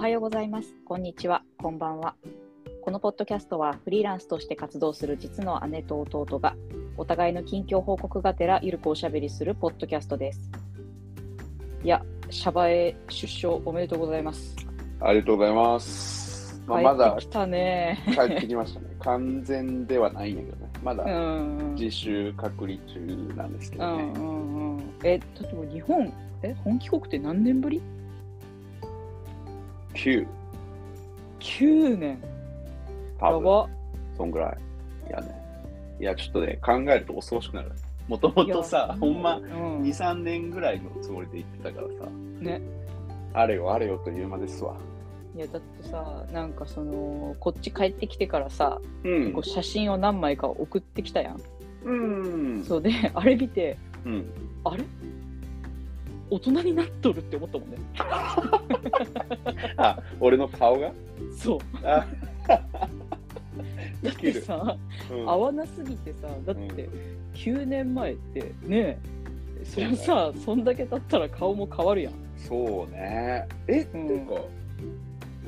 はようございます。こんにちは。こんばんは。このポッドキャストはフリーランスとして活動する実の姉と弟がお互いの近況報告がてらゆるくおしゃべりするポッドキャストです。いや、シャバへ出所おめでとうございます。ありがとうございます。まあ、まだ帰ってきたね。帰ってきましたね。完全ではないんだけどね。まだうん。自主隔離中なんですけどね。うんうんうん。え、例えば日本、え、本帰国って何年ぶり？9、?9 年。多分やば。そんぐらい。いやね。いや、ちょっとね、考えると恐ろしくなる。もともとさ、ほんまう2、ん、3年ぐらいのつもりで言ってたからさ、ね。あれよあれよという間ですわ。いやだってさなんかそのこっち帰ってきてからさ、うんこう。写真を何枚か送ってきたやん、うん。そうであれ見てうん。あれ？大人になっとるって思ったもんね。あ、俺の顔が？そう。あ、だってさうん。合わなすぎてさだってうん。9年前ってねえそりゃさそんだけ経ったら顔も変わるやん。そうね。え、ってうんいうか、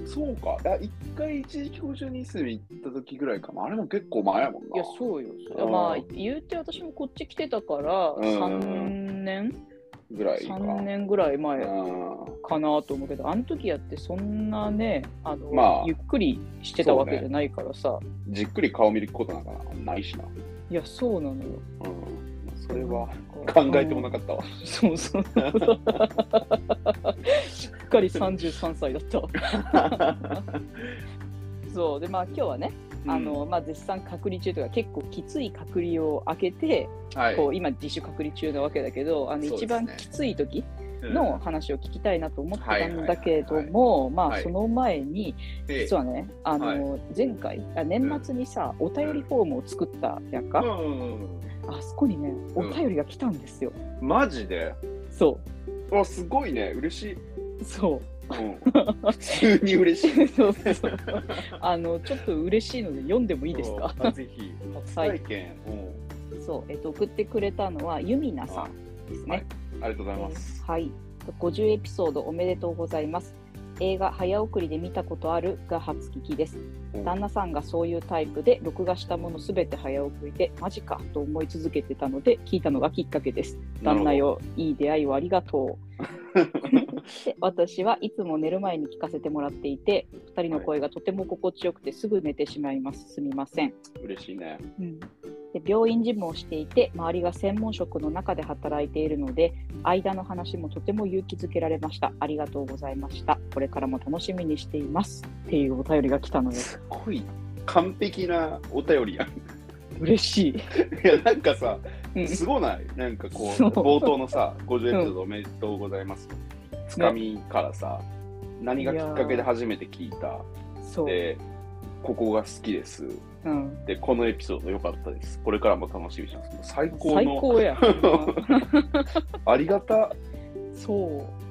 そうか。一回一時帰国中に住み行った時ぐらいかな。あれも結構前やもんな。いやそうよ。まあ言うて私もこっち来てたからうん。3年ぐらいか。3年ぐらい前うんかなと思うけどあの時やってそんなねあの、まあゆっくりしてたわけじゃないからさ、じっくり顔見ることなんかなないしな。いやそうなのようん。それは考えてもなかったわ。うんそうそうしっかり33歳だった そうでまあ今日はね、あのまあ、絶賛隔離中というか結構きつい隔離を開けて、はい。こう今自主隔離中なわけだけどあの一番きつい時うん。の話を聞きたいなと思ってたんだけれどもまあはい。その前にで実はねあの、は前回あ年末にさ、お便りフォームを作ったやんか、うんあそこにねお便りが来たんですよ、マジで？そわ、すごいね。嬉しい。うそううん、普通に嬉しい。そうそうあのちょっと嬉しいので読んでもいいですか？ぜひ。初体験。そう、えっと、送ってくれたのはユミナさんですね、はいありがとうございます。はい。50エピソードおめでとうございます。映画早送りで見たことあるが初聞きです。うん旦那さんがそういうタイプで録画したものすべて早送りでマジかと思い続けてたので聞いたのがきっかけです。旦那よ、いい出会いをありがとう。で 私はいつも寝る前に聞かせてもらっていて、2人の声がとても心地よくてすぐ寝てしまいます。すみません。嬉しいね。で病院事務をしていて周りが専門職の中で働いているので間の話もとても勇気づけられましたありがとうございましたこれからも楽しみにしていますっていうお便りが来たのよすごい完璧なお便りやん。嬉しい、いや、なんかさ、うんすごない？なんかこう、冒頭のさ、50エピソードおめでとうございます。つかみからさ、何がきっかけで初めて聞いた。で、ここが好きです。うん、で、このエピソード良かったです。これからも楽しみにしてます。最高最の、高や ありがた。そう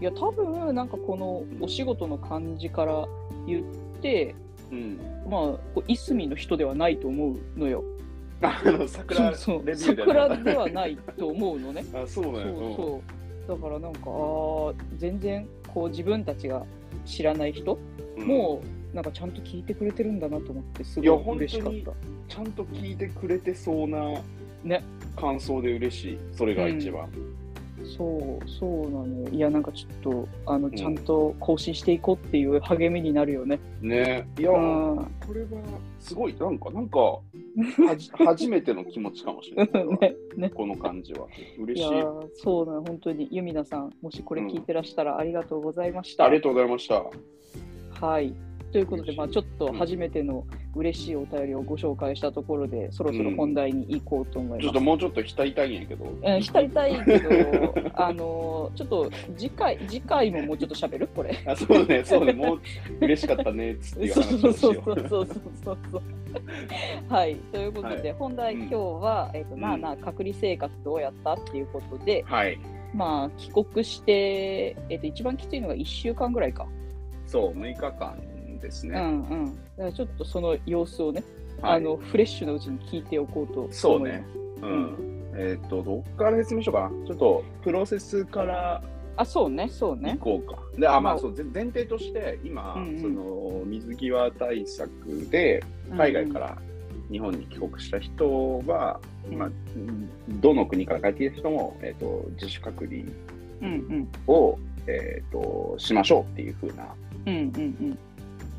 いや多分なんかこのお仕事の感じから言ってうん。まあいすみの人ではないと思うのよあの、桜 そうそう桜ではないと思うのね あ、そうだそうよ。そう。だからなんか、あー全然こう自分たちが知らない人うんも、なんかちゃんと聞いてくれてるんだなと思って、すごい嬉しかった。ちゃんと聞いてくれてそうなね感想で嬉しい。それが一番。そう、そうなのよ。いや、なんかちょっと、あの、んちゃんと更新していこうっていう励みになるよね。ねいや、うんこれはすごい、なんか、なんか、はじ初めての気持ちかもしれない。ね、ね。この感じは。い嬉しい。そうなの、本当に、ユミナさん、もしこれ聞いてらしたらありがとうございました。ありがとうございました。はい。ということで、まあ、ちょっとうん初めての嬉しいお便りをご紹介したところで、そろそろ本題に行こうと思います。ちょっともうちょっと浸りたいんやけど。えー浸りたいけど、あのーちょっと次回、次回ももうちょっと喋る？これ。あそうね、そうね、もう嬉しかったねっつっていうそう話をしよそうそうそうそうそうそう。はい、ということで、は本題、うん今日は、えっ、と、うんまあな、隔離生活どうやったっていうことで、う。はい。まあ、帰国して、えっ、と、一番きついのが1週間ぐらいか。そう、6日間ですね。うんうん。だからちょっとその様子をね、はいあの、フレッシュなうちに聞いておこうと。そうね。うん。えっ、と、どっから説明しようかな。ちょっと、プロセスからあ、そうね、そう行ね。こうか。で、あ、まあ、まあそう、ぜ前提として、今、うんうんその、水際対策で、海外から日本に帰国した人は、うんまあ、どの国から帰ってきた人も、えっ、と、自主隔離うんうんを、えっ、と、しましょうっていう風なうんうん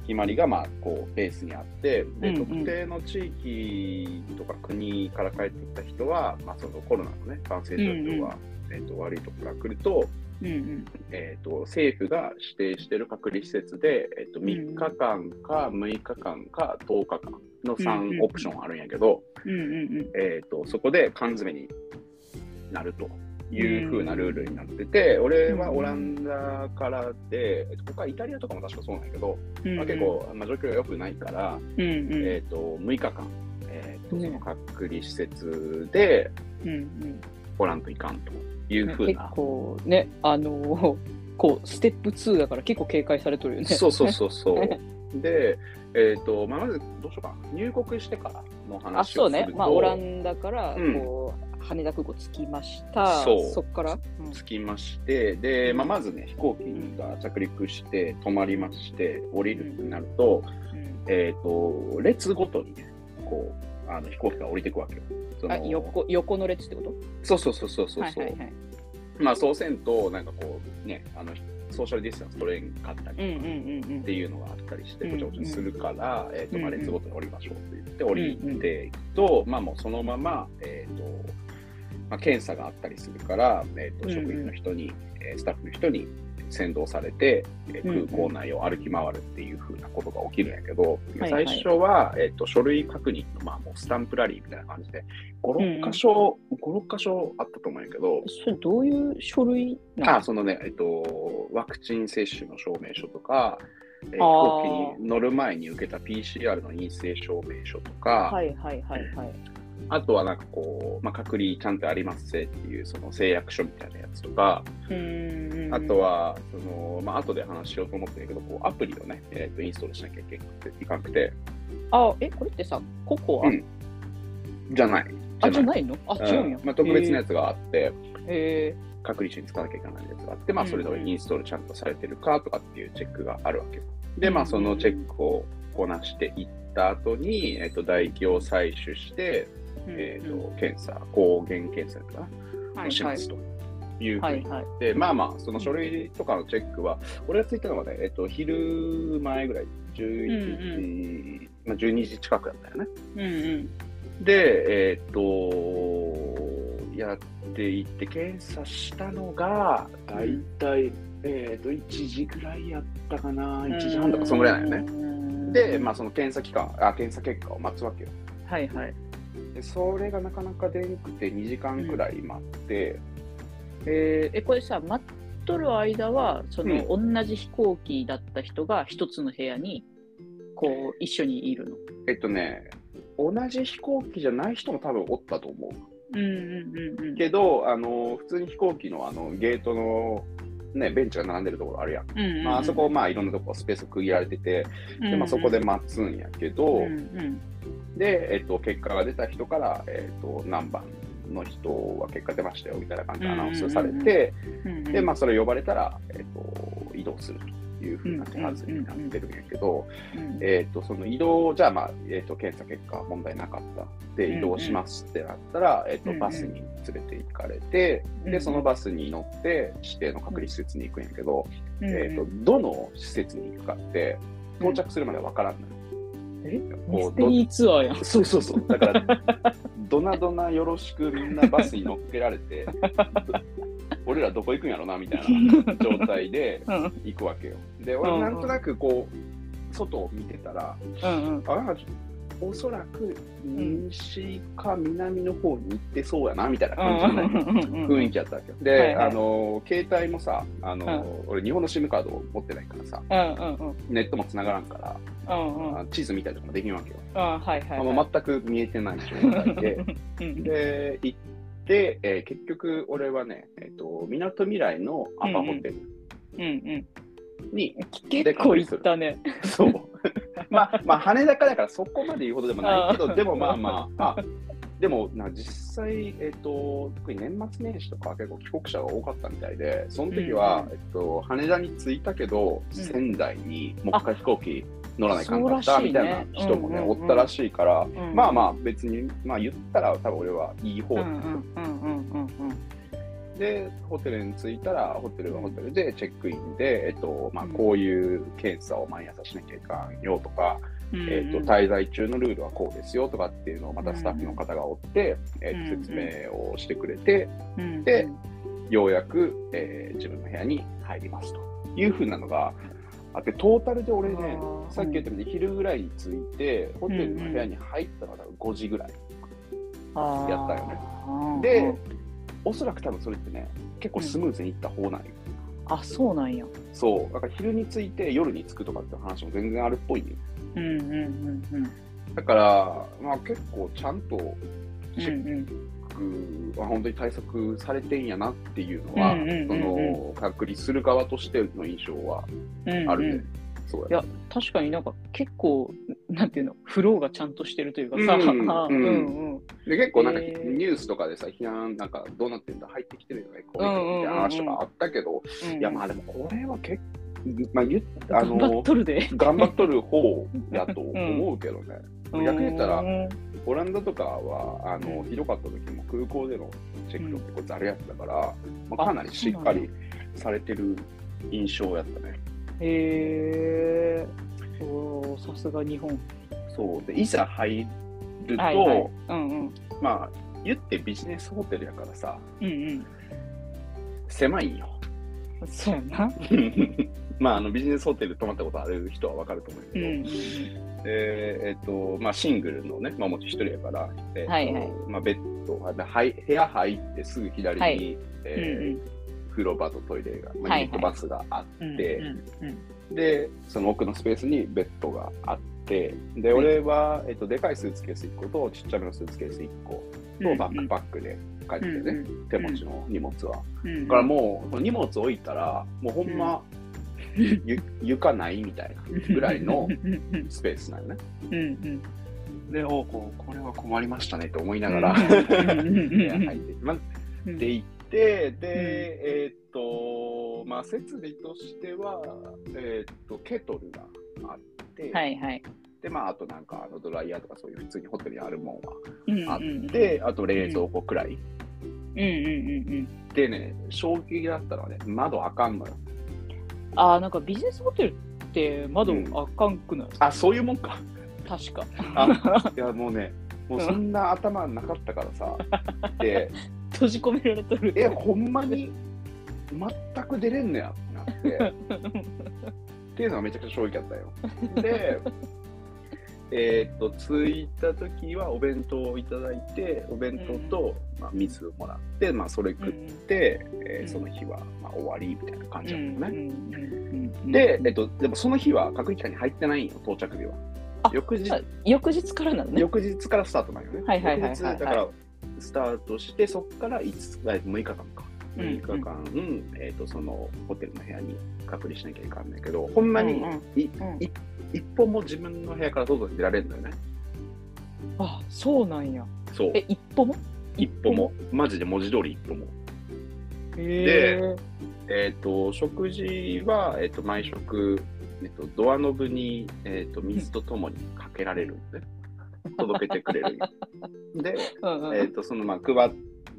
決まりが、まあ、こう、ベースにあって、で、特定の地域とか国から帰ってきた人は、まあ、そのコロナのね、感染状況が、えっ、と、悪いところから来ると、えー、と政府が指定している隔離施設で、えー、と3日間か6日間か10日間のうんうん。3オプションあるんやけど、えー、とそこで缶詰になるという風なルールになってて、俺はオランダからで、えーと他イタリアとかも確かそうなんやけど、うんまあ、結構、まあ、状況が良くないから、うんうんえー、と6日間、えーとねその隔離施設でうんうんおらんといかんという風結な。構構ね、あのこうステップ2だから結構警戒されとるよね。そうそうそうそう。で、えっ、と、まあ、まずどうしようかな。入国してからのあ、話をすると、そうね。まあ、オランダから、うんこう、羽田空港着きました。そうそっから？着きまして、で、まあ、まずね、飛行機が着陸して、止まりまして、降りるってなると、うんえっ、と、列ごとにね、こう、あの飛行機が降りていくわけよ。そのあ横横の列ってこと？そうそうそうそうそう。はいはいはい。まあ、そうせんと、なんかこう、ね、あの、ソーシャルディスタンス取れんかったりっていうのがあったりして、うんごちゃごちゃするから、えっ、と、まあ、うんうん列ごとに降りましょうと言って降りていくと、まあ、もうそのまま、えっ、と、まあ、検査があったりするから、えっ、と、うんうん職員の人に、えースタッフの人に先導されて、えーうんうん。空港内を歩き回るっていう風なことが起きるんやけど、はいはい。最初は、えっ、と、書類確認の、まあ、もうスタンプラリーみたいな感じで、5、6箇所、5、6箇所あったと思うんやけど、それどういう書類なの？あ、そのね、えっと、ワクチン接種の証明書とか、えー飛行機に乗る前に受けた PCR の陰性証明書とか、はいはいはいはい。あとはなんかこう、まあ、隔離ちゃんとありますぜっていうその誓約書みたいなやつとか、うーんあと、は、その、まあ、後で話しようと思ってるけど、こうアプリをね、えっとインストールしなきゃいけなくて。いかなくて、あ、え、これってさ、ココア、うん。じゃない。あ、じゃない。の？あ、違うんや。まあ、特別なやつがあって、へ隔離中に使わなきゃいけないやつがあって、まあ、それでうんうんインストールちゃんとされてるかとかっていうチェックがあるわけよ。で、まあ、そのチェックをこなしていった後に、えっと、唾液を採取して、え。えっと、検査、抗原検査かな、をしますというふうにはいはい。で、まあまあ、その書類とかのチェックは、俺がついたのはね、えっと、昼前ぐらい、11時、まあ、12時近くだったよね。うんうん。で、えっと、やっていって、検査したのが、だいたい、えっと、1時ぐらいやったかな、1時半とか、そのぐらいなんよね。ねで、まあ、その検査期間、あ、検査結果を待つわけよ。はいはい。で、それがなかなか出んくて、2時間くらい待って、えーえ、これさ、待っとる間は、その、同じ飛行機だった人が一つの部屋に、こう、一緒にいるの？えっとね、同じ飛行機じゃない人も多分おったと思う。うんうんうんうん。けど、あの普通に飛行機のあのゲートの、ね、ベンチが並んでるところあるやん。うんうんうんまああそこ、まあ、いろんなとこスペース区切られてて、でまあ、そこで待つんやけど、うんうんで、えっと、結果が出た人から、えっと、何番の人は結果出ましたよみたいな感じでアナウンスされて、で、まあ、それ呼ばれたら、えっと、移動するというふうな手はずになってるんやけど、うんえっと、その移動、じゃあ、まあ、えっと、検査結果問題なかった。で、移動しますってなったら、えっと、バスに連れて行かれて、で、そのバスに乗って、指定の隔離施設に行くんやけど、えっと、どの施設に行くかって、到着するまでわからんのよ。え？ミステリーツアーやん。そうそうそう。だから、ドナドナよろしくみんなバスに乗っけられて、俺らどこ行くんやろなみたいな状態でうん行くわけよ。で、俺なんとなくこう、外を見てたら、うんうん。あおそらく西か南の方に行ってそうやなみたいな感じのね雰囲気やったわけよ。で、はいはいあの携帯もさあの、俺日本の SIM カードを持ってないからさうんうんうんネットも繋がらんから、うんうんあ地図見たりとかもできんわけよ。あはいはいまあはい。もう全く見えてない状態で うんで行って、えー結局俺はねえっ、とみなとみらいのアパホテルうんうん。に、結構行ったね。そう まあまあ羽田からだからそこまで言うほどでもないけどでもまあまああでもな実際、えっと、特に年末年始とか結構帰国者が多かったみたいで、その時は、うんうんえっと、羽田に着いたけど、うん。仙台にもう一回飛行機乗らないかんかったみたいな人もね、うんうんうん。おったらしいから、うん。まあまあ別に、まあ言ったら多分俺はいい方うんうんうんうんうんで、ホテルに着いたら、ホテルはホテルでチェックインで、えっと、まあうん。こういう検査を毎朝しなきゃいかんよとか、うんえっと、滞在中のルールはこうですよとかっていうのをまたスタッフの方がおって、えっと、説明をしてくれて、うんでようやく、えー自分の部屋に入りますというふうなのがあって、トータルで俺ねさっき言ったように昼ぐらいに着いて、ホテルの部屋に入ったのが5時ぐらい。やったよね。うん。で、おそらく多分それってね、結構スムーズにいった方なんよ。あそうなんや。そう、だから昼に着いて夜に着くとかって話も全然あるっぽいよ。うんうんうんうん。だから、まあ結構ちゃんとチェッうんクは本当に対策されてんやなっていうのは、うんうんうんうん。その隔離する側としての印象はうんあるね。うんそうやいや確かになんか結構なんていうのフローがちゃんとしてるというかさ、うんうんうん。うんうんで結構なんかへー。ニュースとかでさ、批判なんかどうなってんだ、入ってきてるよね、こういな話とかあったけど、うんいやまあでもこれは結構、まあ言っあ頑張っの、とるで。頑張っとる方やと思うけどね。逆に言ったらうんオランダとかはあのひどかった時も空港でのチェックと結構ざるやったから、まあ、かなりしっかりされてる印象やったね。へえさすが日本。そう。でいざ入ると、はいはい。うんうん。まあ言ってビジネスホテルやからさうん狭いよ。うんそうやな。まああのビジネスホテル泊まったことある人は分かると思うけど、うんえっとまあ、シングルのね、まあ、もち一人やから、えっとはいはい。まあ、ベッドはい部屋入ってすぐ左に、はい。えーうん風呂場とトイレが、まあ、ニットバスがあうんって、うんうん。で、その奥のスペースにベッドがあって、で、俺は、えっと、でかいスーツケース1個と、ちっちゃめのスーツケース1個と、バックパックで帰ってね、うん手持ちの荷物は。うんだからもう、荷物置いたら、もうほんま、ゆ床ないみたいなぐらいのスペースなのね。うんうん。で、おこうこれは困りましたねと思いながら、入って、まうん。で行って、で、えーっと、まあ、設備としては、えーっと、ケトルがあって、はいはいで、まあ、あとなんか、あのドライヤーとかそういう普通にホテルにあるもんはうんうんあっうんて、あと冷蔵庫くらい。うんうんうんうんでね、衝撃だったのはね、窓あかんのよ。あーなんかビジネスホテルって窓あかんくない、あ、そういうもんか。確かあ、いや、もうね、もうそんな頭なかったからさ。で、閉じ込められとるえ、ほんまに全く出れんのやってなって。っていうのがめちゃくちゃ衝撃だったよ。で、えーっと、着いた時はお弁当をいただいて、お弁当と、まあ、水をもらって、まあ、それ食って、えーうんその日は、まあ、終わりみたいな感じだったのね。ねで、えっと、でもその日は隔離期間に入ってないんよ、到着日は。あ翌日、翌日からなのね。翌日からスタートなんよね。はいはいはいはいはい翌日だから、スタートして、そこから5日、6日間か。うん6日間、えっ、と、そのホテルの部屋に隔離しなきゃいかんないけど、ほんまに、一歩も自分の部屋から外に出られるんだよね。あ、そうなんや。そう。え、一歩も？一歩も。マジで文字通り一歩も。へーえっ、と、食事は、えっ、と、毎食、えっ、と、ドアノブに、えっ、と、水とともにかけられるんで、届けてくれるで、えっ、と、その、まあ、配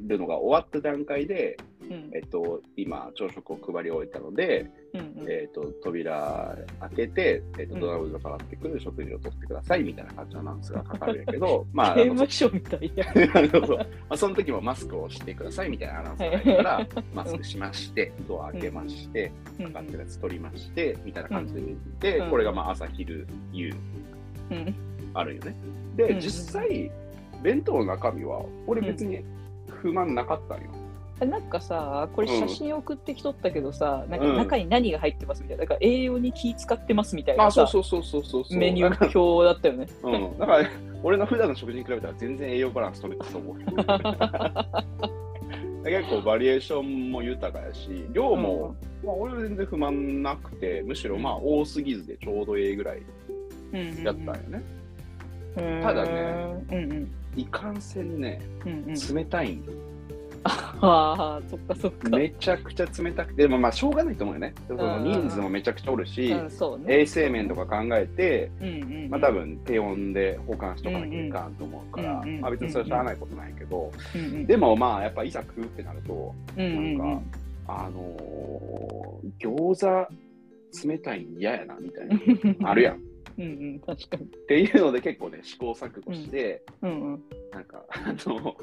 るのが終わった段階で、うんえっ、と、今、朝食を配り終えたので、うんうん。えっ、と、扉開けて、えっ、と、うん。ドアノブからってくる食事を取ってくださいみたいな感じのアナウンスがかかるんやけど、まあ、刑務所みたいや。そまあ、その時もマスクをしてくださいみたいなアナウンスが入るから、マスクしまして、ドア開けまして、かかってるやつ取りまして、みたいな感じで出て、うん。これがまあ朝、昼、夕うん。あるよね。で、うん。実際、弁当の中身は、俺別に不満なかったんよ。なんかさ、これ写真送ってきとったけどさ、なんうん。か中に何が入ってますみたいな、なんか栄養に気使ってますみたいなあ、そうさ、そうそうそうそうそう。メニュー表だったよね。ら、うん、だから、俺の普段の食事に比べたら全然栄養バランス取れてたと思う。結構バリエーションも豊かやし、量も、まあ、俺は全然不満なくて、むしろまあ多すぎずでちょうどええぐらいやったんよね。ただねうんうん。いかんせんね、うんうん。冷たいんよああそっかそっか。めちゃくちゃ冷たくて、でもまあしょうがないと思うよね。その人数もめちゃくちゃおるし、うんね。衛生面とか考えて、うんうんうん。まあ多分低温で保管しとかなきゃいかんと思うから、うんうんまあ別にそれはしゃあないことないけど、うんうん。でもまあやっぱいざ食うってなると、うんうんうんなん。かあのー餃子冷たいん嫌やなみたいな、あるやん。っ うんうん確かに。ていうので結構ね試行錯誤して、うんうん。なんかあの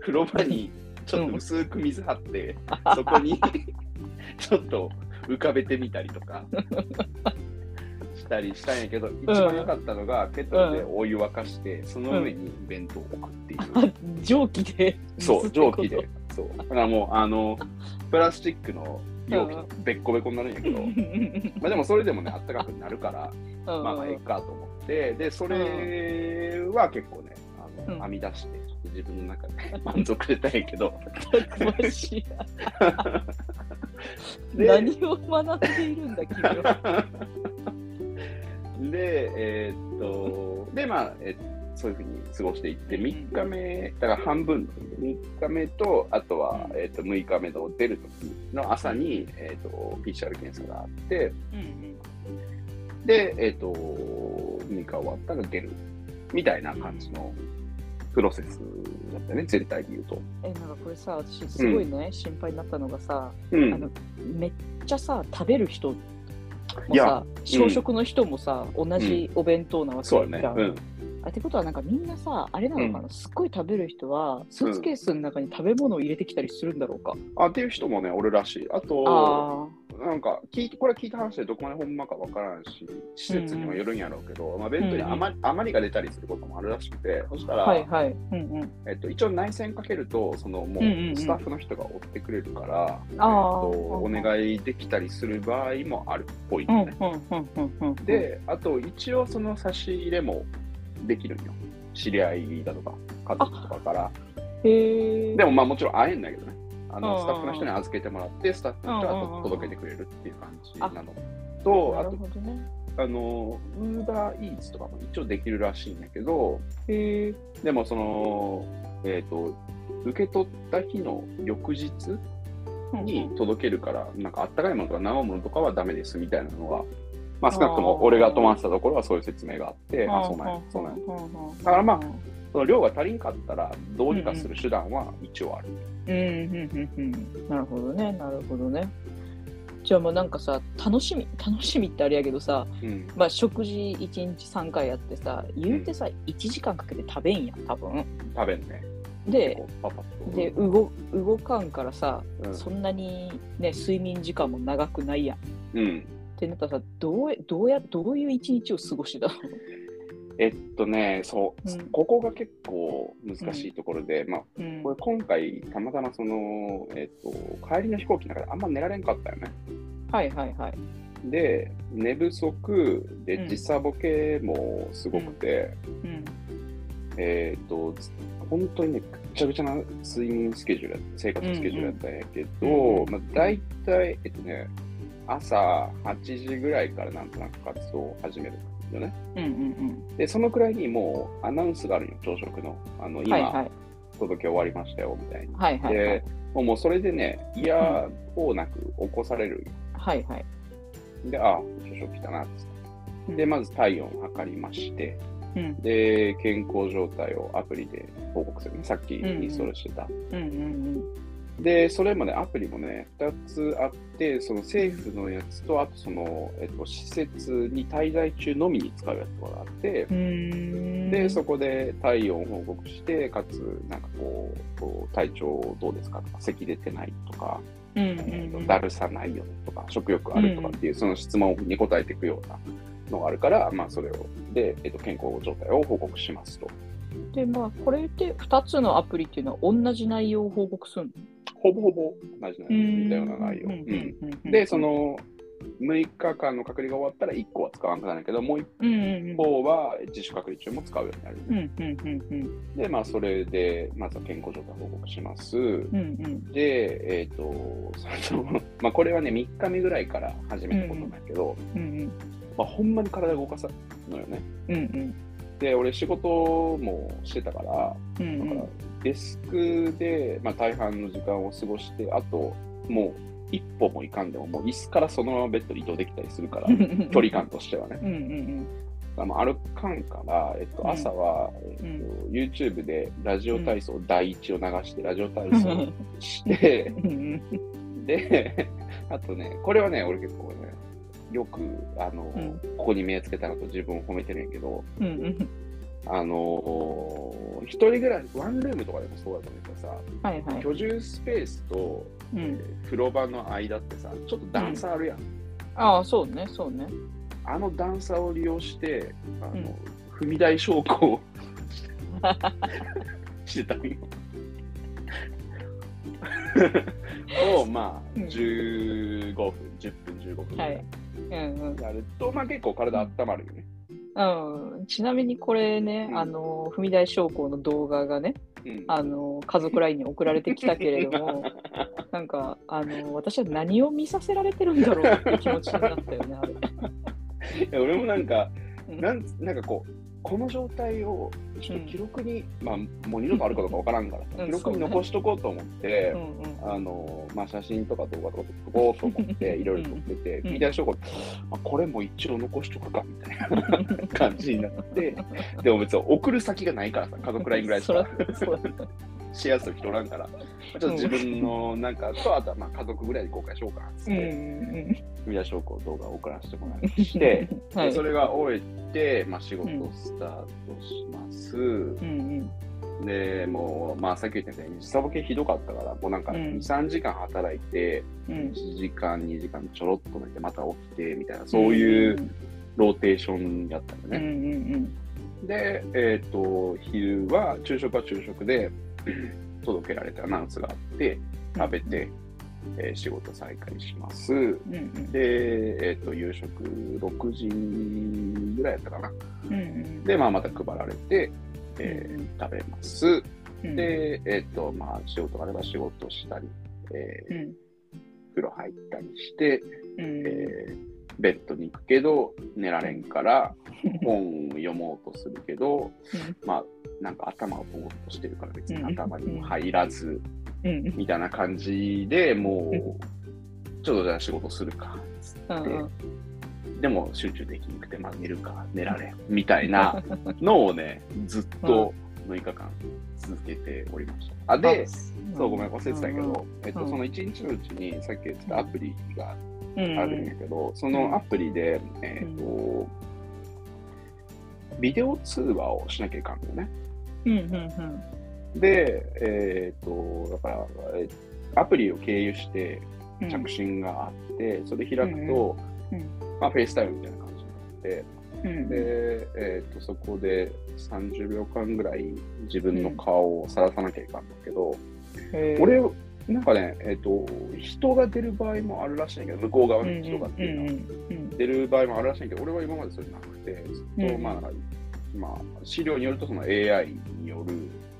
風呂場にちょっと薄く水張って、そこに ちょっと浮かべてみたりとかしたりしたんやけど、一番良かったのが、ケトルでお湯沸かして、その上に弁当を置くっていう。あ蒸気でそう、蒸気で。そう。だからもう、あの、プラスチックの容器う、べっこべこになるんやけど、まあでもそれでもね、あったかくなるから、まあまあ、ええかと思って、で、それは結構ね、あのうん。編み出して、自分の中で 満足してたんやけど、何を学んでいるんだ君は。で、えーっと、で、まあ、えそういうふうに過ごしていって、3日目、だから半分、3日。目と、あとは、うん。えーっと6日目の出る時の朝に、えーっと PCR 検査があって、うんで、えーっと、6日終わったら出る。みたいな感じのプロセスだったね、全体で言うと。えなんかこれさ私すごいね、心配になったのがさうん。あのめっちゃさ食べる人もさ小食の人もさ、同じお弁当なわけじゃん、ね。うん。あってことはなんかみんなさあれなのかな、すっごい食べる人はスーツケースの中に食べ物を入れてきたりするんだろうか、あっていう人もね、おるらしい。あと、あなんか聞いて、これは聞いた話でどこまでほんまかわからんし、施設にもよるんやろうけど、まあ、弁当に余,、余りが出たりすることもあるらしくて、そしたあら、はいはいうんうんえっと、一応内線かけると、そのもうスタッフの人が追ってくれるから、えっと、お願いできたりする場合もあるっぽいうんよね。うんうんうんうんで、あと一応その差し入れもできるんよ。知り合いだとか、家族とかから。でもまあもちろん会えんだけどね。あのスタッフの人に預けてもらって、スタッフの人が届けてくれるっていう感じなの。と、あと、あの、ウーバーイーツとかも一応できるらしいんだけど、でもその、えっ、と、受け取った日の翌日に届けるから、なんかあったかいものとか生ものとかはダメですみたいなのが、まあ少なくとも俺が泊まってたところはそういう説明があって、あ、そうなんや、そうなんや。んだからまあその量が足りんかったら、どうにかする手段は一応ある。うんうんうんうんなるほどねなるほどねじゃあもうなんかさ楽しみ楽しみってあれやけどさうん。まあ食事1日3回やってさ言うてさ1時間かけて食べんやん多分食べんね。で。で動動かんからさ、うんそんなにね睡眠時間も長くないやんっうん。てなったらさどうどうやどういう一日を過ごしてたの？えっとね、そう、うん。ここが結構難しいところで、まあ、うん。これ今回、たまたまその、えっと、帰りの飛行機の中であんま寝られんかったよね。はいはいはい。で、寝不足でうん。時差ボケもすごくて、うん。えっと、本当にね、ぐっちゃぐちゃな睡眠スケジュール生活スケジュールやったんやけど、うんうんまあ、大体、えっとね、朝8時ぐらいからなんとなく活動を始めるよね。うんうんで、そのくらいにもうアナウンスがあるよ、朝食の。あの、うん今、はいはい届け終わりましたよ、みたいに。はいはいはいで、もうもうそれでね、嫌をなく起こされるよ。はいはいで、あ、朝食来たなって。で、まず体温を測りまして、うんで、健康状態をアプリで報告するね。さっきインストールしてた。うんうんで、それもね、アプリもね、2つあって、その政府のやつと、あとその、えっと、施設に滞在中のみに使うやつがあって、で、そこで体温を報告して、かつ、なんかこう、体調どうですかとか、咳出てないとか、だるさないよねとか、食欲あるとかっていう、その質問に答えていくようなのがあるから、まあ、それを、で、えっと、健康状態を報告しますと。でまあこれって2つのアプリっていうのは同じ内容を報告するの？ほぼほぼ同じな似たような内容。うん。で、その、6日間の隔離が終わったら1個は使わなくなるけど、もう一方は自主隔離中も使うようになる、うんうんうんうんで、まあ、それで、まずは健康状態報告します。うんうん。で、えっ、と、その、まあ、これはね、3日目ぐらいから始めたことなんだけど、うんうん。まあ、ほんまに体動かさのよね。うんうんで、俺仕事もしてたから、うんだからデスクで、まあ、大半の時間を過ごして、あと、もう一歩もいかんでも、もう椅子からそのままベッドに移動できたりするから、距離感としてはね。うんうんあの歩かんから、えっと、うん。朝は、えっと YouTube でラジオ体操第一を流して、ラジオ体操して、うん。で、あとね、これはね、俺結構ね、よく、あの、うんここに目つけたのと自分を褒めてるんやけど、うんうんあのー一人暮らし、ワンルームとかでもそうだと思うけどさ、はいはい。居住スペースと、えうん、ー風呂場の間ってさ、ちょっと段差あるやん。ああ、そうね、そうね。あの段差を利用して、あの、うん踏み台昇降を してたんよ。を、まあ、うん15分、10分、15分ぐらはいいうん。やると、まあ結構体温まるよね。うん。うん、ちなみにこれね、うん。あの踏み台昇降の動画がね、うん。あの家族 LINE に送られてきたけれども、なんかあの私は何を見させられてるんだろうって気持ちになったよね、あれ。いや俺もなんか、うん。なんなんかこう、この状態をちょっと記録に、まあ、もう二度とあるかどうかわからんから記録に残しとこうと思って、うんうん。あのまあ、写真とか動画とか撮こうと思って、いろいろ撮ってて、うん。見出しとこう、まあ、これも一応残しとくかみたいな感じになって、でも別に送る先がないからさ、家族 LINE ぐらいしそかシェアする人おらんから、まあちょっと自分のなんかと、あとはまあ家族ぐらいで公開しようかなっつっうんうて、ん。見出し投稿動画を送らせてもらいまして、うん。はい。でそれが終えて、まあ、仕事をスタートします。うんで、もう、まあ、さっき言ったように、時差ボケひどかったから、もうなんか、うん。2、3時間働いて、うん。うん1時間、2時間ちょろっと寝て、また起きて、みたいな、そういうローテーションやったんだうんうんね。で、えっ、と、昼は、昼食は昼食で、届けられたアナウンスがあって、食べて、えー仕事再開します。うんうん。で、えっ、と、夕食6時ぐらいやったかな。うんうん。で、まあ、また配られて、えーうん食べます。うんで、えっ、と、まあ、仕事があれば仕事したり、えーうん。風呂入ったりして、うん。えーベッドに行くけど、寝られんから、本を読もうとするけど、まあ、なんか頭をぼーっとしてるから別に頭にも入らず、うん。みたいな感じでもう、ちょっとじゃあ仕事するか、つって、うんでも集中できなくて、まあ寝るか、寝られん、みたいな のをね、ずっと6日間続けておりました。あで、そう、ごめん、忘れてたけど、えっと、うん。その1日のうちに、さっき言ってたアプリがうん。あるんやけど、そのアプリで、えっと、ビデオ通話をしなきゃいかんのよね。うんうんで、えっと、だから、えアプリを経由してうん着信があって、それ開くと、うんうん。まあ、フェイスタイムみたいな感じになって、うんで、えー、とそこで30秒間ぐらい自分の顔をさらさなきゃいかんだけど、俺、なんかね、えっ、と、人が出る場合もあるらしいんやけど、向こう側に人がっていう出る場合もあるらしいんやけど、俺は今までそれなくて、ずっと、うん。まあ、まあ、資料によると、その AI による、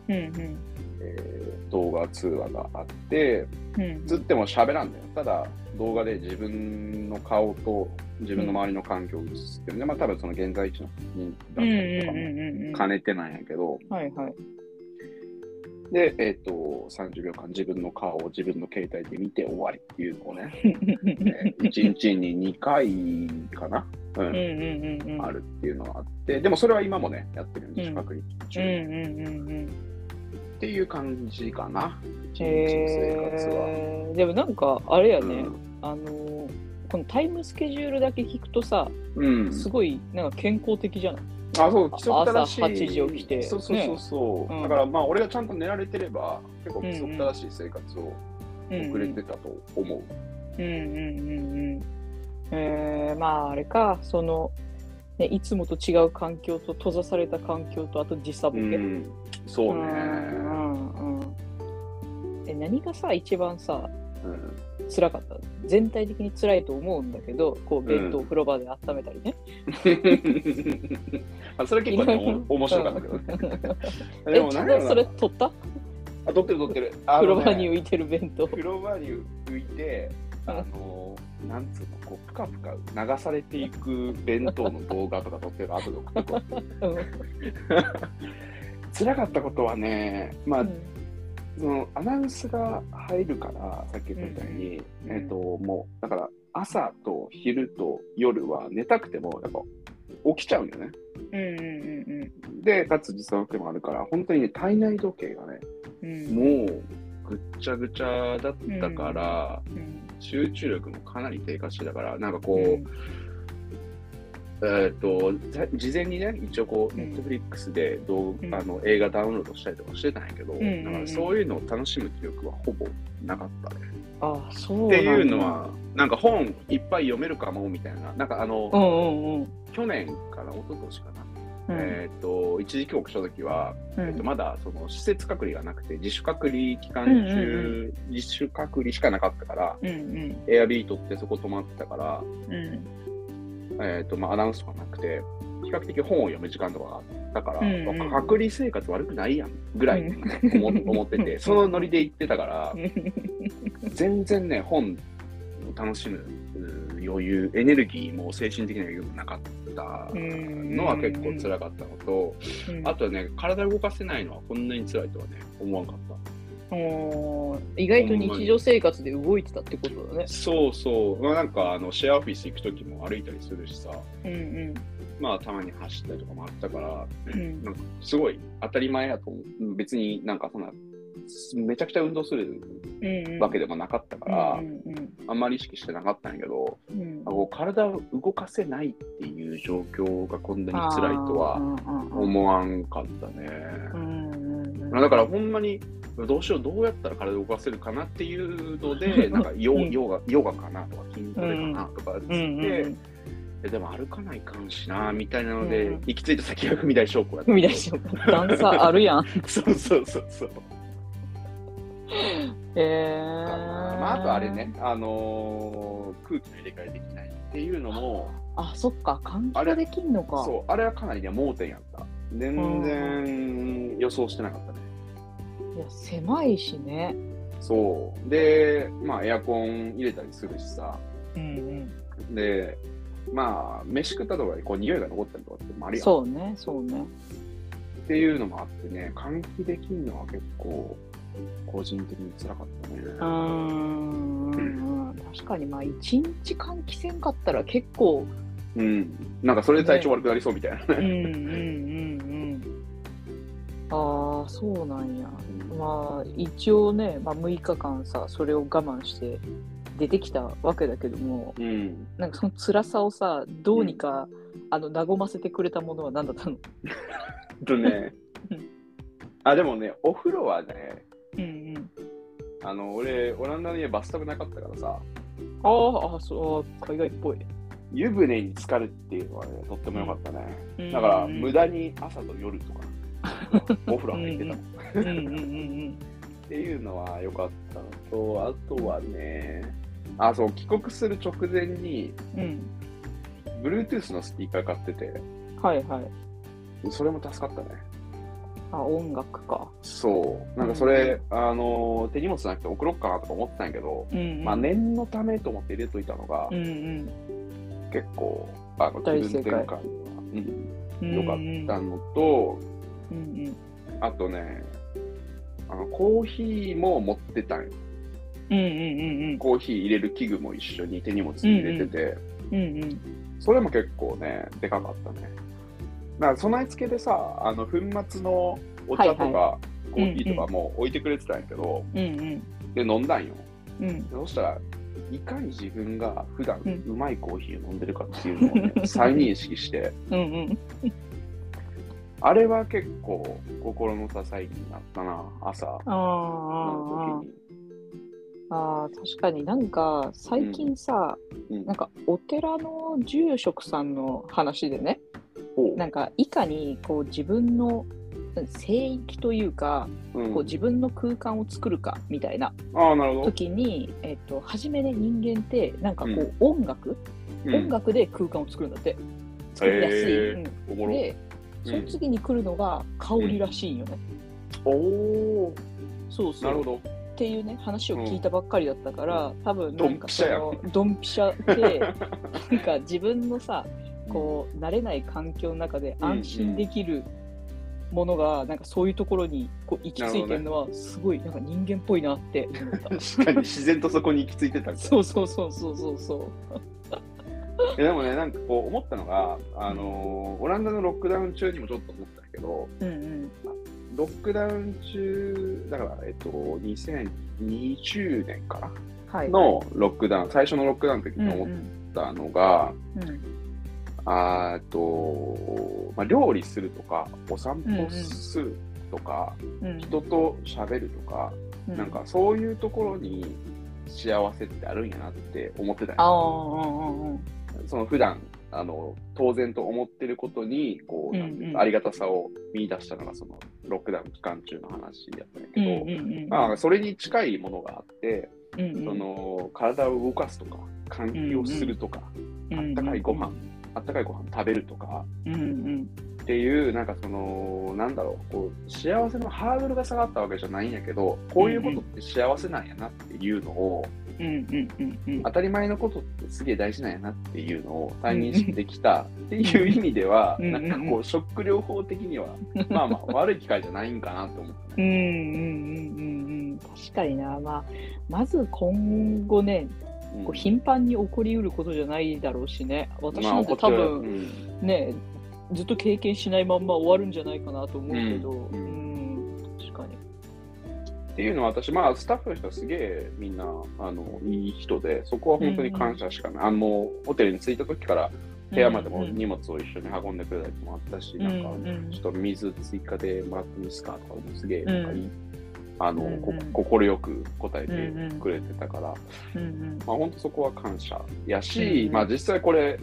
うんうん。えー動画通話があって、うんずっても喋らんだよ。ただ、動画で自分の顔と自分の周りの環境を映すっていうので、まあ、多分その現在地の人だうんったりとかもうんうんうん。兼ねてなんやけど、はいはいで、えっ、と、30秒間自分の顔を自分の携帯で見て終わりっていうのをね、えー1日に2回かな、うん。うんうんうんうん。あるっていうのがあって、でもそれは今もね、やってるんで、うん。自隔離中、うんうんうんうんっていう感じかな、一日の生活は。でもなんかあれやね、うん。あのーこのタイムスケジュールだけ聞くとさ、うん、すごいなんか健康的じゃない？あ、そう、規則正しい。朝8時起きて。そうそうそうそう、ね。だからまあ、俺がちゃんと寝られてれば、結構規則正しい生活を送れてたと思う。うんうんうんうん。えー、まああれか。その、ね、いつもと違う環境と閉ざされた環境とあと時差ボケ、うん、そうね。うんうんうん。え何がさ一番さうん辛かった。全体的に辛いと思うんだけどこうベッドを風呂場で温めたりね、あそれ結構ねお面白かったけどね。えでも 何やろな。それ取った？あ、撮ってる撮ってる。あ風呂場に浮いてる弁当。風呂場に浮いて、あの、なんつうの、こう、ぷかぷか流されていく弁当の動画とか撮ってる後で送って 辛かったことはね、まあ、うんそのアナウンスが入るから、さっき言ったみたいに、うんえっ、と、もう、だから、朝と昼と夜は寝たくても、やっぱ、起きちゃうんよね。うんうんで、かつ実力もあるから、本当にね、体内時計がね、うん。うんもう、ぐっちゃぐちゃだったから、うん。集中力もかなり低下してたから、なんかこう、うんえっ、と、ざ事前にね、一応こう、うん。ネットフリックスで動うん。あの映画ダウンロードしたりとかしてたんやけど、んうんうん。だからそういうのを楽しむ気力はほぼなかったね。あそうっていうのは、なんか本いっぱい読めるかもみたいな、なんかあの、うんうんうん。去年かな、一昨年かな、うん。えっ、と、一時帰国した時は、うん。えっとまだその施設隔離がなくて、自主隔離期間中、自主隔離しかなかったから、うんうん。エアビー取ってそこ泊まってたから、うんえっ、と、まあ、アナウンスとかなくて、比較的本を読む時間とかがあったから、うんうん。まあ隔離生活悪くないやんぐらい思,、思ってて、そのノリで言ってたから、全然ね、本を楽しむ余裕、エネルギーも精神的な余裕もなかったのは結構辛かったのと、うん。あとね、体動かせないのはこんなに辛いとはね、思わんかった。意外と日常生活で動いてたってことだね。そうそう、まあ、なんかあのシェアオフィス行くときも歩いたりするしさ、うんうん。まあたまに走ったりとかもあったから、うん。なんかすごい当たり前やと思う。別になんかそんな、めちゃくちゃ運動するわけでもなかったから、うんうんあんまり意識してなかったんやけど、うん。こう体を動かせないっていう状況がこんなに辛いとは思思わんかったね。うんうんうん。だからほんまにどうしよう、どうやったら体を動かせるかなっていうので、なんかヨうんヨガヨガかなとか筋トレかなとかっつって、うんうんえでも歩かないかんしなみたいなので、うん行き着いた先が踏み台昇降やった。踏み出しよう。段差あるやん。そうそうそうそう。えー。まあ、あとあれね、あのー空気の入れ替えできないっていうのも、あ、そっか、換気ができんのか。そう、あれはかなりね、盲点やった。全然予想してなかったね。いや、狭いしね。そう。で、まあ、エアコン入れたりするしさ。うんで、まあ、飯食ったとかでこう匂いが残ったりとかってもあうん。るやん。そうね、そうね。っていうのもあってね、換気できるのは結構、個人的に辛かったね。うーん。確かに、まあ、一日換気せんかったら結構、うん。なんかそれで体調悪くなりそうみたいなね。うんうんうんうん。ああ、そうなんや。まあ、一応ね、まあ、6日間さ、それを我慢して出てきたわけだけども、うん。なんかその辛さをさ、どうにか、あの和ませてくれたものは何だったの？とねうん、あ、でもね、お風呂はね、うんうん。あの、俺、オランダの家バスタブなかったからさ、あーあ、そう、海外っぽい。湯船に浸かるっていうのはね、とっても良かったね。うんだから、無駄に朝と夜とか、お風呂入ってたもん。っうんうんうんていうのは良かったのと、あとはね、あ、そう、帰国する直前に、うん。うん。Bluetooth のスピーカー買ってて、はいはい。それも助かったね。あ、音楽か。そう。なんかそれ、あの、手荷物なくて送ろうかなとか思ってたんやけど、うん、うん。まあ念のためと思って入れといたのが、うん結構、あの、気分転換には、うん、うん。良かったのと、うんうん。あとね、あの、コーヒーも持ってたんよ。うんうんうんコーヒー入れる器具も一緒に手荷物に入れてて、うん。うんうん。それも結構ね、でかかったね。だから備え付けでさ、あの、粉末のお茶とか、はいコーヒーとかも置いてくれてたんやけど、うんうん。で、飲んだんよ。うん。そしたら、いかに自分が普段うまいコーヒーを飲んでるかっていうのを、ね 再認識して、うんうん。あれは結構心の支えになったな、朝。ああの時に。ああ、確かになんか最近さ、うん。なんかお寺の住職さんの話でね、ほう。なんかいかにこう自分の聖域というか、うん。こう自分の空間を作るかみたいな。時に、えっと初めね人間ってなんかこう、うん。音楽、うん。音楽で空間を作るんだって。作りやすい、へー。でその次に来るのが香りらしいんよね、おお、そうそう。なるほど。っていうね話を聞いたばっかりだったから、多分ドなんかそのドンピシャで なんか自分のさこう慣れない環境の中で安心できるものがなんかそういうところにこう行き着いてるのはすごいなんか人間っぽいなって思った。確かに自然とそこに行き着いてたそうそうそうそうそうそう。えでもね、なんかこう思ったのが、あのーオランダのロックダウン中にもちょっと思ったけど、うんうん。ロックダウン中、だから、えっと、2020年かな？はい。のロックダウン、最初のロックダウンの時うんに思ったのが、うん。あーっと、まあ、料理するとか、お散歩するとか、うん人と喋るとか、うん。なんかそういうところに幸せってあるんやなって思ってたよああうんうんその普段あの当然と思ってることにこう、ううん。うんかありがたさを見出したのがそのロックダウン期間中の話やったんやけうんど、うんうん。まあ、それに近いものがあって、うんうん。その体を動かすとか換気をするとか、あったかいご飯、あったかいご飯食べるとかうんうん。っていうなんかそのなんだろうこう幸せのハードルが下がったわけじゃないんやけどこういうことって幸せなんやなっていうのを、うんうんうんうん当たり前のことってすげえ大事なんやなっていうのを再認識できたっていう意味では、うん。なんかこう、ショック療法的には、まあまあ悪い機会じゃないんかなと思って。ね。うんうんうん。うんうん確かにな、まあ、まず今後ね、うん。こう頻繁に起こりうることじゃないだろうしね、私まあなんて多分、うん。ね、ずっと経験しないまんま終わるんじゃないかなと思うけど、うん。っていうのは私、まあ、スタッフの人はすげえみんなあのいい人で、そこは本当に感謝しかない。あのもうホテルに着いた時から部屋までも荷物を一緒に運んでくれたりもあったし、うんなんかうん。うんちょっと水追加でもらっていいですかとかもすげえなんかいい、うんあの快く答えてくれてたから、うんうん。まあ本当そこは感謝やし、うんまあ実際これ、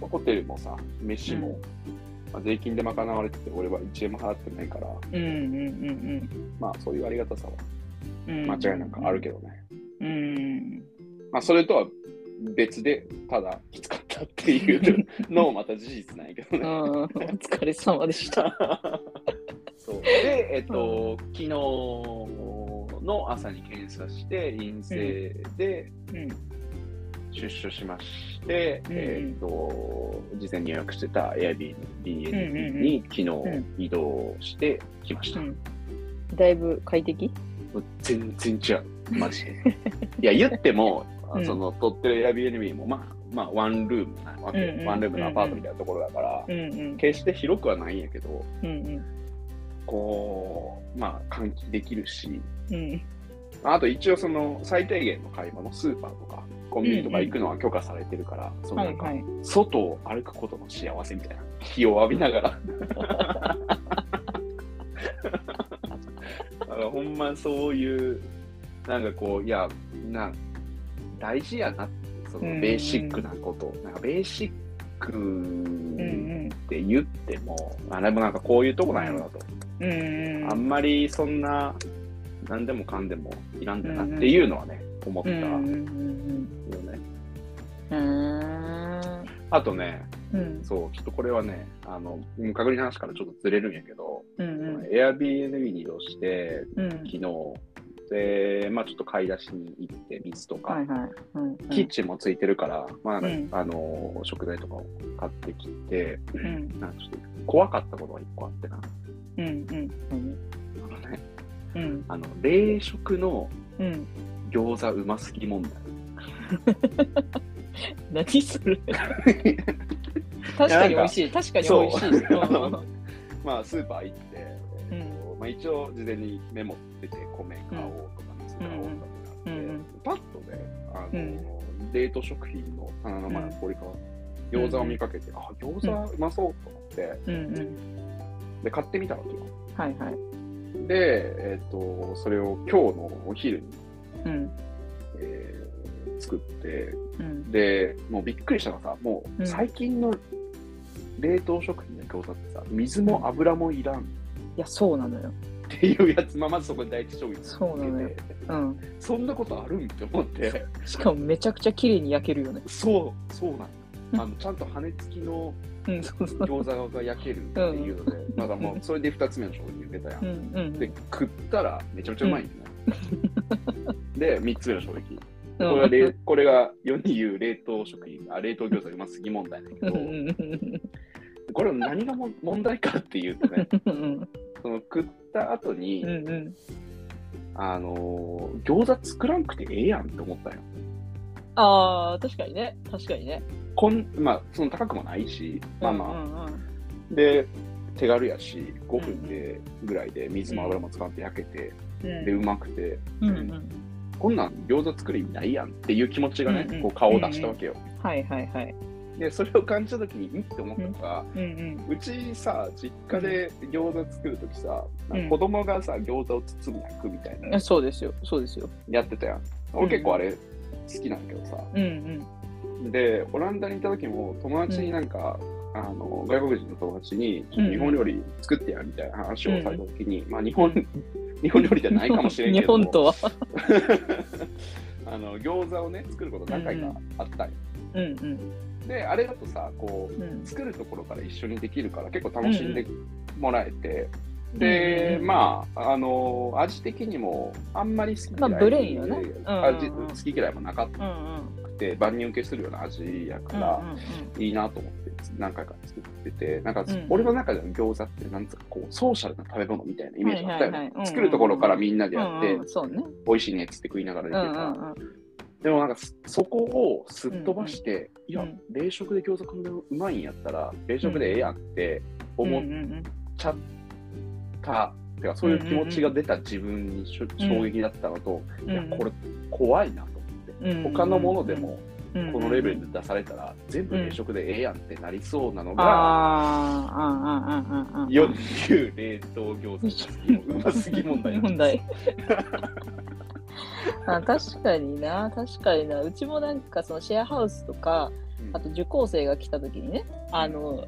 ホテルもさ、飯も、まあ、税金で賄われてて、俺は1円も払ってないから、うんうんうんまあそういうありがたさはうん。間違いなくあるけどね。うん。まあそれとは別で、ただきつかったっていう のもまた事実なんやけどね。うん。お疲れ様でした。そう。で、えっと、昨日の朝に検査して陰性でうん出所しまして、うんえっと、事前に予約してた Airbnb に昨日ん移動してきました。うん。だいぶ快適？全然違う、マジで。いや、言っても、うん。その、取ってる Airbnb も、まあ、まあ、ワンルームなわけ、うんうん。ワンルームのアパートみたいなところだから、うんうん。決して広くはないんやけど、うんうん。こう、まあ、換気できるし、うん。あと一応その最低限の買い物、スーパーとかコンビニとか行くのは許可されてるから、そのないんかははい。外を歩くことの幸せみたいな、日を浴びながら。だからほんまそういう、なんかこう、いや、な大事やなって、そのうん。ベーシックなこと、なんかベーシックうんって言っても、あでもなんかこういうとこなんやろなと。うんうんあんまりそんな、何でもかんでもいらんだなっていうのはね、思った。ようんうんあとね、うん。そう、ちょっとこれはね、あの、うん確認の話からちょっとずれるんやけど、うんうん。Airbnb に移動して、うん。昨日、で、まあちょっと買い出しに行って、水とか、はいはい。うんキッチンもついてるから、まあ、うん。あの、食材とかを買ってきて、うん。なんかちょっと怖かったことが一個あってな。うんうん。あのね、うん。あの、冷食のうん。餃子うますぎ問題。何それ。確かに美味しい。確かに美味しい。あのまあ、スーパー行って、えっとうまあ、一応事前にメモってて、米買おうとか、水買おうとかってなって、うん。うん。パッとね、あの、うん。冷凍食品の棚の前のポリカ餃子を見かけて、あ、餃子うまそうと思って、うん。うん。で、買ってみたわけよ。はいはい。で、えっ、と、それを今日のお昼に、うん。えー作って、うん。で、もうびっくりしたのがさ、もううん。最近の冷凍食品の餃子ってさ、水も油もいらん。いやそうなのよ。っていうやつ、まあ、まずそこで第一衝撃そうなのよ。うん。そんなことあるんって思って、しかもめちゃくちゃ綺麗に焼けるよね。そう、そうなの。あのちゃんと羽根付きの餃子が焼けるっていうので、まだもうそれで2つ目の衝撃受けたやん。うんうんで、食ったらめちゃめちゃうまいんだよね。で、3つ目の衝撃。こう。んれが冷これが世に言う冷凍食品、あ冷凍餃子うますぎ問題だけど、これは何がも問題かっていうとね、うんその食った後に、うんうん。あのー餃子作らんくてええやんって思ったよ。ああ、確かにね。確かにね。こんまあ、その高くもないし、まあまあ、あ。で、手軽やし、5分でぐらいで水も油も使って焼けて、うんで、うまくて、うん。うんこんなん餃子作る意味ないやんっていう気持ちがね、うんうんこう顔を出したわけよ。はいはいはい。で、それを感じたときに、いいって思ったのが、うんうんうちさ、実家で餃子作るときさ、うん子供がさ、餃子を包む役みたいなえそうですよ。そうですよ。やってたやん。俺結構あれ好きなんだけどさ。うんうん。で、オランダに行った時も友達になんか、あの外国人の友達にうん。日本料理作ってやみたいな話をされた時に、まあ日本日本料理じゃないかもしれんけ日ど本とは？あの餃子をね作ること何回かあったんよ。うんうん。であれだとさこううん。作るところから一緒にできるから結構楽しんでもらえて、うんで、うんまああの味的にもあんまり好き嫌い、まあブレんよね。うん味好き嫌いもなかっうんうん。て万人受けするような味やから、いいなと思って何回か作ってて、なんか、うん俺の中での餃子ってなんつうかこうソーシャルな食べ物みたいなイメージがあったよね。作るところからみんなでやって。美味しいねっつって食いながらでうんうきるから、んうん。でもなんかそそこをすっ飛ばして、いやうん、冷食で餃子こんなうまいんやったら、冷食でええやんって思っちゃった。てかそういう気持ちが出た自分に衝撃だったのと、うん。いや、これ怖いな他のものでもうん。このレベルで出されたら、全部冷食でええやんってなりそうなのが、ああ、うんうんうんうんうん。世に言う冷凍餃子のうますぎ問題問。題。あ確かにな、確かにな。うちもなんかそのシェアハウスとか、あと受講生が来た時にね、あの、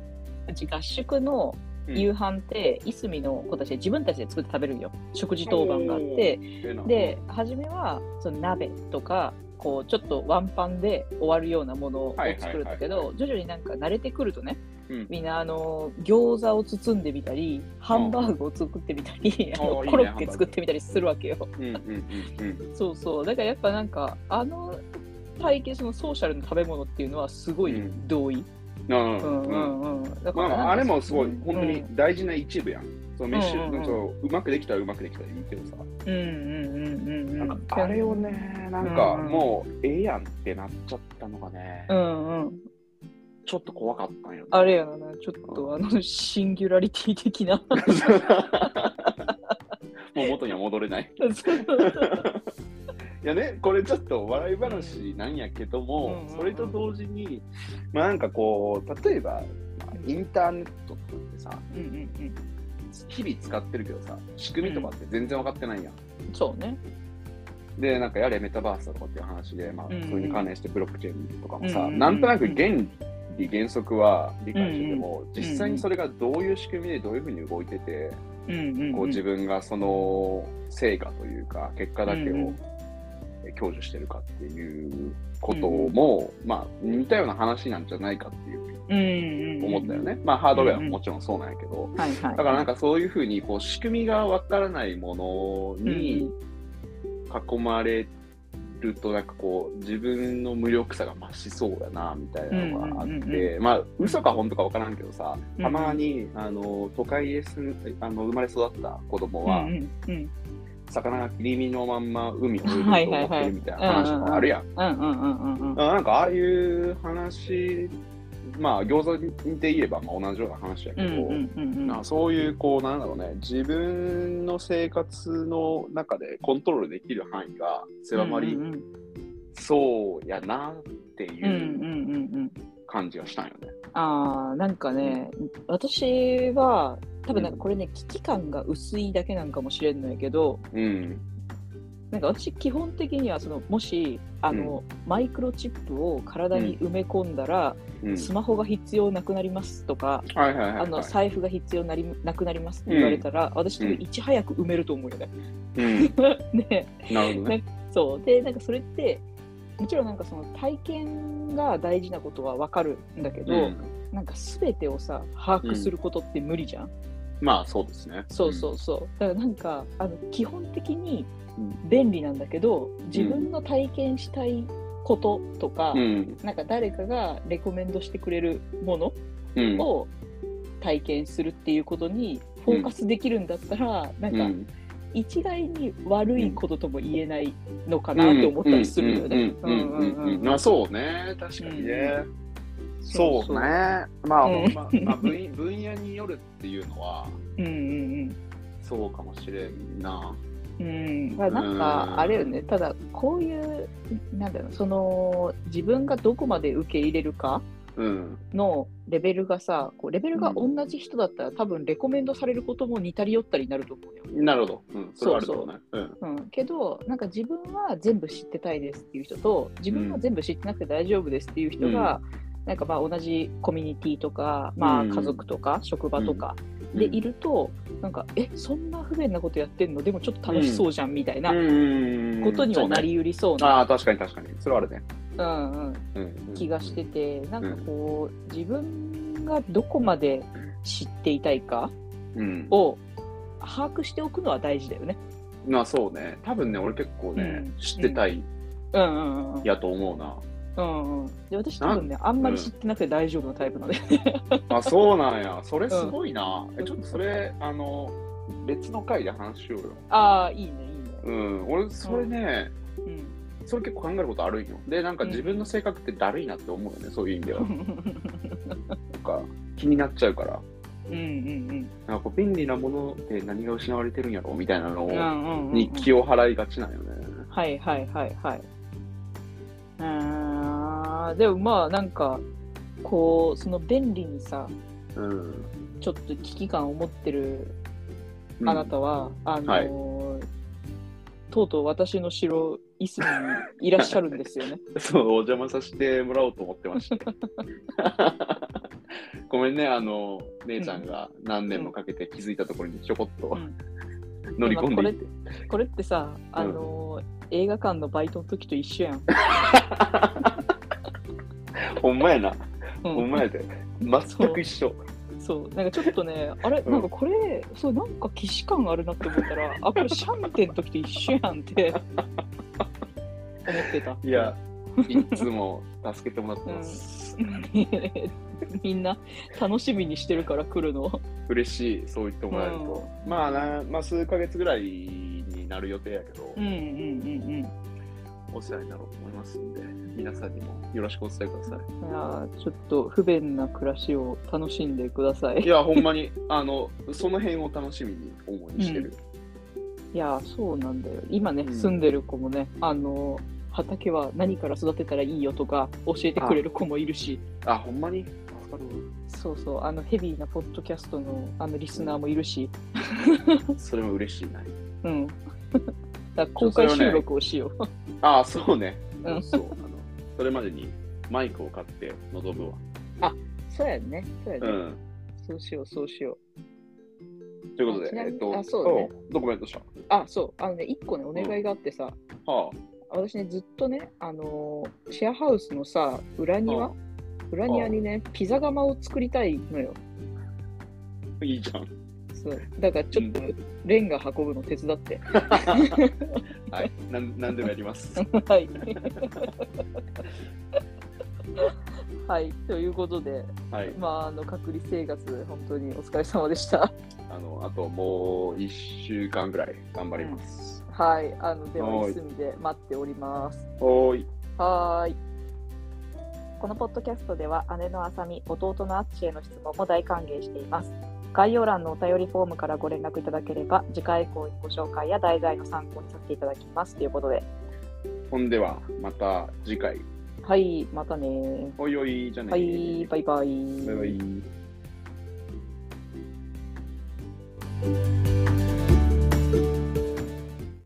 うち合宿のうん。夕飯って、いすみの子たちで自分たちで作って食べるんよ。食事当番があって、で、初めはその鍋とか、こうちょっとワンパンで終わるようなものを作るんだけど、徐々になんか慣れてくるとね、うんみんなあの餃子を包んでみたり、ハンバーグを作ってみたり、あのコロッケ作ってみたりするわけよ。そうそう。だからやっぱなんか、あの体験、そのソーシャルな食べ物っていうのはすごい同意。ううんんううんんうん。だからなんかまあ、あれもすごい、うん本当に大事な一部やん。そう飯、うんうんうんそううまくできたらうまくできたらいいけどさ、うんうんうんうんうん。なんかあれをね、なんかもうええやんってなっちゃったのがね、うんうん。ちょっと怖かったんよね。あれやな、ちょっとあの、シンギュラリティ的な。もう元には戻れない。いやね、これちょっと笑い話なんやけども、うんうんうんそれと同時に、まあなんかこう、例えば、まあインターネットとかってさ、うんうんうん。日々使ってるけどさ、仕組みとかって全然分かってないやん。そうね。で、なんかやれメタバースだとかっていう話で、まあ、うんうんそれに関連してブロックチェーンとかもさ、うんうんうんなんとなく原理、原則は理解してても、ん実際にそれがどういう仕組みでどういうふうに動いてて、うんうんうん。こう自分がその成果というか、結果だけを享受してるかっていうことも、まあ、似たような話なんじゃないかっていう思ったよね。まあ、ハードウェアももちろんそうなんやけど。だからなんかそういうふうにこう仕組みがわからないものに囲まれるとなんかこう自分の無力さが増しそうだなみたいなのがあって。まあ嘘か本当かわからんけどさうんたまにあの都会で住んあの生まれ育った子供は、魚が切り身のまんま海を泳いでると思ってるみたいな話とかあるやん。なんかああいう話まあ餃子で言えばまあ同じような話やけど、そういう、こう、なんだろうね、自分の生活の中でコントロールできる範囲が狭まりうんうんそうやなってうんうんいううんうん。感じがしたんよね。ああ、なんかね、私は、多分なんかこれね、危機感が薄いだけなんかもしれんのやけど、うん。なんか私基本的にはそのもしあの、マイクロチップを体に埋め込んだら、うん。スマホが必要なくなりますとか、はいはいはい、はい。あの財布が必要なりなくなりますって言われたら、私多分いち早く埋めると思うよね。うん。で なるほどね。そうでなんかそれってもちろんなんかその体験が大事なことはわかるんだけど、うんなんか全てをさ把握することって無理じゃん？まあそうですね。そうそうそう。だからなんかあの基本的にうん便利なんだけど自分の体験したいこととか、うん。なんか誰かがレコメンドしてくれるものうん。を体験するっていうことにフォーカスできるんだったら、なんかうん。一概に悪いこととも言えないのかなって思ったりするよね。うん。うん。うん。うん。まあそうね、確かにね。そうね。まあ、うん。まあ、まあ分野によるっていうのは、うん。うん。そうかもしれん。な。うん。うん、まあなんうんかあれよね、ただこういう、なんだろう、その自分がどこまで受け入れるかうん。のレベルがさ、こうレベルが同じ人だったら、多分レコメンドされることも似たり寄ったりになると思うよ。なるほど。うん。そうね。うん。うん、けど、なんか自分は全部知ってたいですっていう人と、自分は全部知ってなくて大丈夫ですっていう人が、なんかまあ同じコミュニティとか、まあうん家族とか職場とかでいると、なんか、え、そんな不便なことやってんの？でもちょっと楽しそうじゃんみたいなうんことにはなりうりそうな、ああ、確かに確かに。それはあるね。うんうん、うん。気がしてて、なんかこう、自分がどこまで知っていたいかうん。を把握しておくのは大事だよね。まあそうね。多分ね、俺結構ね、うん知ってたいうんうんうん。やと思うな。うんうん、で私多分ね、あんまり知ってなくて大丈夫なタイプなので。あ、そうなんや。それすごいな。えちょっとそれ、あの、別の回で話しようよ。ああ、いいね、いいね。うん。俺、それね、うんそれ結構考えることあるんよ。で、なんか自分の性格ってだるいなって思うよね、そういう意味では。なんか気になっちゃうから。うんうんなんかこう便利なものって何が失われてるんやろみたいなのうん。うんうんうんに気を払いがちなんよね。はいはいはいはい。うーん、でもまあなんか、こう、その便利にさ、うん。ちょっと危機感を持ってるうんあなたは、あのーとうとう私の城、いすみにいらっしゃるんですよね。そう、お邪魔させてもらおうと思ってました。ごめんね、あの、姉ちゃんが何年もかけて気づいたところにちょこっとうん乗り込んこれでいって。これってさ、あのー映画館のバイトの時と一緒やん。ほんまやな、うんほんまやで。全く一緒。そう、なんかちょってね、あれ、うんなんかこれ、そう、なんか既視感あるなって思ったら、あ、これシャンテンの時と一緒やんって思ってた。いや、いつも助けてもらってます。みんな楽しみにしてるから来るの。嬉しい、そう言ってもらえると。まあな、まあ数ヶ月ぐらいになる予定やけど、うんうんうんお世話になろうと思いますんで、皆さんにもよろしくお伝えくださうん。いやーちょっと不便な暮らしを楽しんでください。い。いや、ほんまに、あの、その辺を楽しみに思いしてる。いやーそうなんだよ。今ね、うん住んでる子もね、あの畑は何から育てたらいいよとか教えてくれる子もいるし、あ、ほんまに？そうそう、あのヘビーなポッドキャストのあのリスナーもいるし、それも嬉しいな。うん。だ公開収録をしよう。ああ、そうね。うんそうあの。それまでにマイクを買って臨むわ。そうやね。そうやね。うん。そうしよう、そうしよということでえっと、あそうだねおどこまでとした？う。あ、そう。あのね、一個ね、お願いがあってさ、は私ね、ずっとね、あのーシェアハウスのさ、裏庭、裏庭にね、ピザ窯を作りたいのよ。あ、いいじゃん。そう。だからちょっと、レンガ運ぶの手伝って。はい。なんなんでもやります。はい。はい。ということで、はい。まあ、あの、隔離生活、本当にお疲れ様でした。あの、あともう1週間ぐらい頑張ります。はい。あの、では、はいいすみで待っております。おーい。はーい。このポッドキャストでは姉のあさみ、弟のあっちへの質問も大歓迎しています。概要欄のお便りフォームからご連絡いただければ、次回以降にご紹介や題材の参考にさせていただきます。ということで、ほんでは、また次回。はい、またねおいおい、じゃあねはい、バイバイ。バイバイ。